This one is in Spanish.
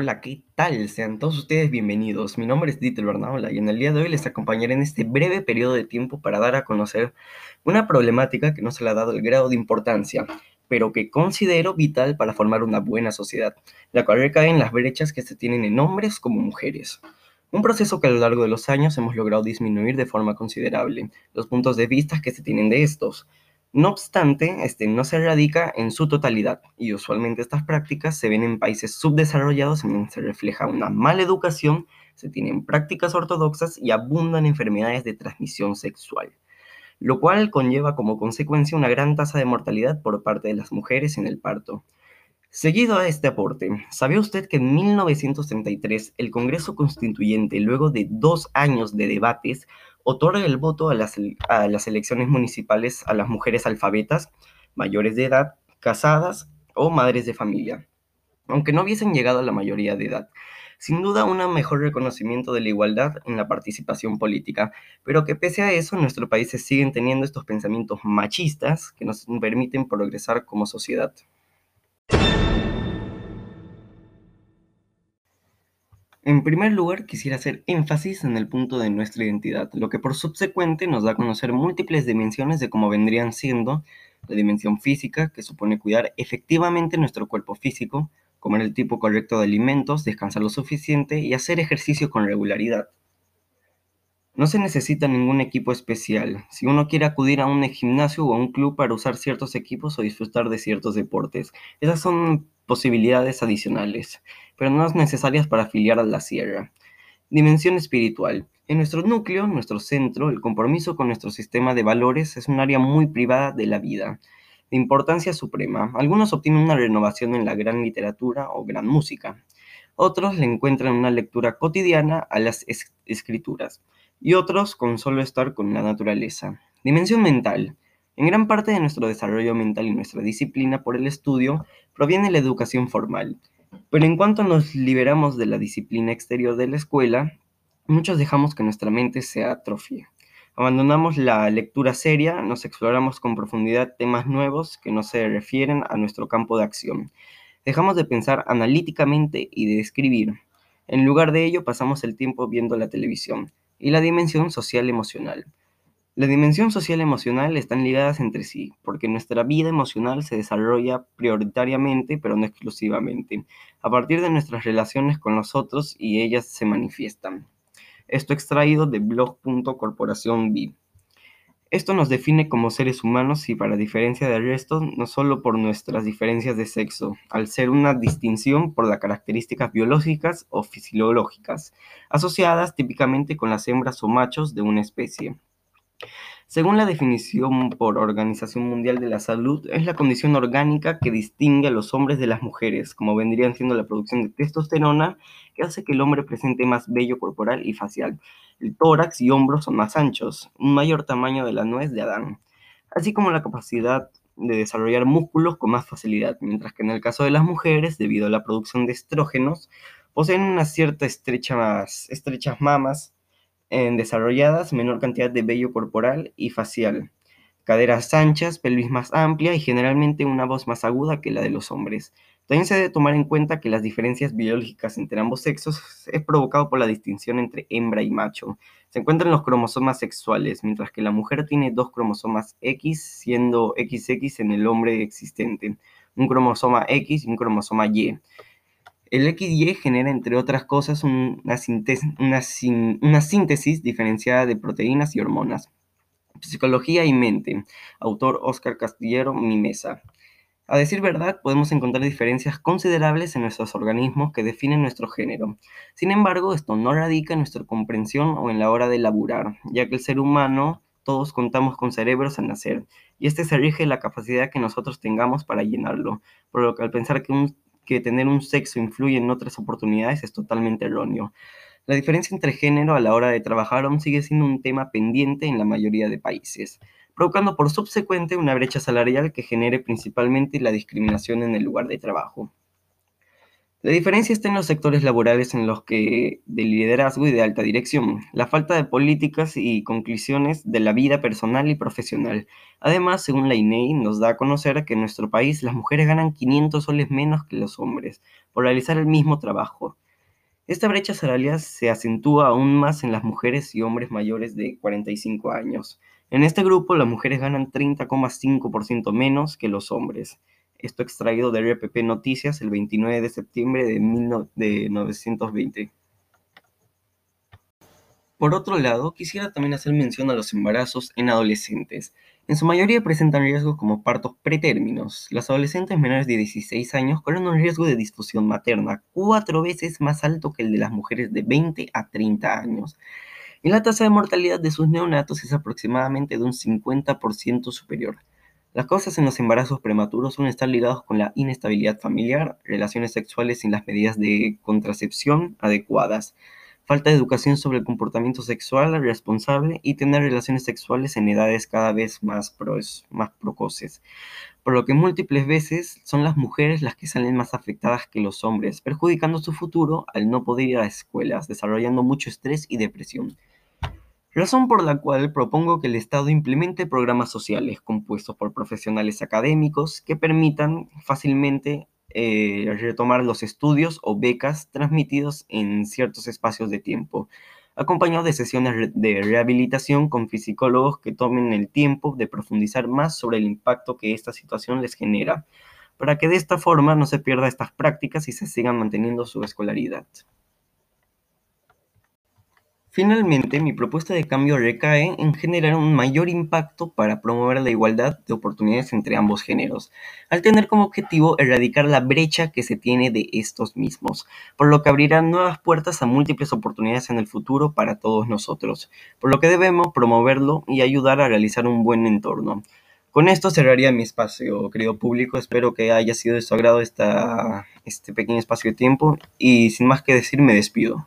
Hola, ¿qué tal? Sean todos ustedes bienvenidos. Mi nombre es Dieter Bernaola y en el día de hoy les acompañaré en este breve periodo de tiempo para dar a conocer una problemática que no se le ha dado el grado de importancia, pero que considero vital para formar una buena sociedad, la cual recae en las brechas que se tienen en hombres como mujeres. Un proceso que a lo largo de los años hemos logrado disminuir de forma considerable los puntos de vista que se tienen de estos, no obstante, este no se radica en su totalidad y usualmente estas prácticas se ven en países subdesarrollados en donde se refleja una mala educación, se tienen prácticas ortodoxas y abundan enfermedades de transmisión sexual, lo cual conlleva como consecuencia una gran tasa de mortalidad por parte de las mujeres en el parto. Seguido a este aporte, ¿sabía usted que en 1933 el Congreso Constituyente, luego de dos años de debates, otorga el voto a las, a las elecciones municipales a las mujeres alfabetas, mayores de edad, casadas o madres de familia, aunque no hubiesen llegado a la mayoría de edad? Sin duda, un mejor reconocimiento de la igualdad en la participación política, pero que pese a eso, en nuestro país se siguen teniendo estos pensamientos machistas que nos permiten progresar como sociedad. En primer lugar, quisiera hacer énfasis en el punto de nuestra identidad, lo que por subsecuente nos da a conocer múltiples dimensiones de cómo vendrían siendo la dimensión física, que supone cuidar efectivamente nuestro cuerpo físico, comer el tipo correcto de alimentos, descansar lo suficiente y hacer ejercicio con regularidad. No se necesita ningún equipo especial. Si uno quiere acudir a un gimnasio o a un club para usar ciertos equipos o disfrutar de ciertos deportes, esas son posibilidades adicionales, pero no necesarias para afiliar a la sierra. Dimensión espiritual. En nuestro núcleo, nuestro centro, el compromiso con nuestro sistema de valores es un área muy privada de la vida, de importancia suprema. Algunos obtienen una renovación en la gran literatura o gran música. Otros le encuentran una lectura cotidiana a las escrituras y otros con solo estar con la naturaleza. Dimensión mental. En gran parte de nuestro desarrollo mental y nuestra disciplina por el estudio proviene la educación formal, pero en cuanto nos liberamos de la disciplina exterior de la escuela, muchos dejamos que nuestra mente se atrofie. Abandonamos la lectura seria, nos exploramos con profundidad temas nuevos que no se refieren a nuestro campo de acción. Dejamos de pensar analíticamente y de escribir. En lugar de ello, pasamos el tiempo viendo la televisión y la dimensión social emocional. La dimensión social emocional están ligadas entre sí, porque nuestra vida emocional se desarrolla prioritariamente, pero no exclusivamente, a partir de nuestras relaciones con los otros y ellas se manifiestan. Esto extraído de blog.corporación Esto nos define como seres humanos y para diferencia del resto, no solo por nuestras diferencias de sexo, al ser una distinción por las características biológicas o fisiológicas, asociadas típicamente con las hembras o machos de una especie. Según la definición por Organización Mundial de la Salud, es la condición orgánica que distingue a los hombres de las mujeres, como vendrían siendo la producción de testosterona, que hace que el hombre presente más vello corporal y facial. El tórax y hombros son más anchos, un mayor tamaño de la nuez de Adán, así como la capacidad de desarrollar músculos con más facilidad, mientras que en el caso de las mujeres, debido a la producción de estrógenos, poseen una cierta estrecha, estrechas mamas, en desarrolladas, menor cantidad de vello corporal y facial, caderas anchas, pelvis más amplia y generalmente una voz más aguda que la de los hombres. También se debe tomar en cuenta que las diferencias biológicas entre ambos sexos es provocado por la distinción entre hembra y macho. Se encuentran los cromosomas sexuales, mientras que la mujer tiene dos cromosomas X, siendo XX en el hombre existente, un cromosoma X y un cromosoma Y. El XY genera, entre otras cosas, una, síntesis diferenciada de proteínas y hormonas. Psicología y mente. Autor Oscar Castillero Mimesa. A decir verdad, podemos encontrar diferencias considerables en nuestros organismos que definen nuestro género. Sin embargo, esto no radica en nuestra comprensión o en la hora de laburar, ya que el ser humano todos contamos con cerebros al nacer, y este se rige la capacidad que nosotros tengamos para llenarlo, por lo que al pensar que un que tener un sexo influye en otras oportunidades es totalmente erróneo. La diferencia entre género a la hora de trabajar aún sigue siendo un tema pendiente en la mayoría de países, provocando por subsecuente una brecha salarial que genere principalmente la discriminación en el lugar de trabajo. La diferencia está en los sectores laborales en los que de liderazgo y de alta dirección, la falta de políticas y conclusiones de la vida personal y profesional. Además, según la INEI, nos da a conocer que en nuestro país las mujeres ganan 500 soles menos que los hombres por realizar el mismo trabajo. Esta brecha salarial se acentúa aún más en las mujeres y hombres mayores de 45 años. En este grupo, las mujeres ganan 30,5% menos que los hombres. Esto extraído de RPP Noticias el 29 de septiembre de 1920. Por otro lado, quisiera también hacer mención a los embarazos en adolescentes. En su mayoría presentan riesgos como partos pretérminos. Las adolescentes menores de 16 años corren un riesgo de disfusión materna cuatro veces más alto que el de las mujeres de 20 a 30 años. Y la tasa de mortalidad de sus neonatos es aproximadamente de un 50% superior. Las causas en los embarazos prematuros suelen estar ligados con la inestabilidad familiar, relaciones sexuales sin las medidas de contracepción adecuadas, falta de educación sobre el comportamiento sexual responsable y tener relaciones sexuales en edades cada vez más, más precoces. Por lo que múltiples veces son las mujeres las que salen más afectadas que los hombres, perjudicando su futuro al no poder ir a las escuelas, desarrollando mucho estrés y depresión razón por la cual propongo que el Estado implemente programas sociales compuestos por profesionales académicos que permitan fácilmente eh, retomar los estudios o becas transmitidos en ciertos espacios de tiempo, acompañados de sesiones de rehabilitación con psicólogos que tomen el tiempo de profundizar más sobre el impacto que esta situación les genera, para que de esta forma no se pierda estas prácticas y se sigan manteniendo su escolaridad. Finalmente, mi propuesta de cambio recae en generar un mayor impacto para promover la igualdad de oportunidades entre ambos géneros, al tener como objetivo erradicar la brecha que se tiene de estos mismos, por lo que abrirá nuevas puertas a múltiples oportunidades en el futuro para todos nosotros, por lo que debemos promoverlo y ayudar a realizar un buen entorno. Con esto cerraría mi espacio, querido público. Espero que haya sido de su agrado esta, este pequeño espacio de tiempo y sin más que decir me despido.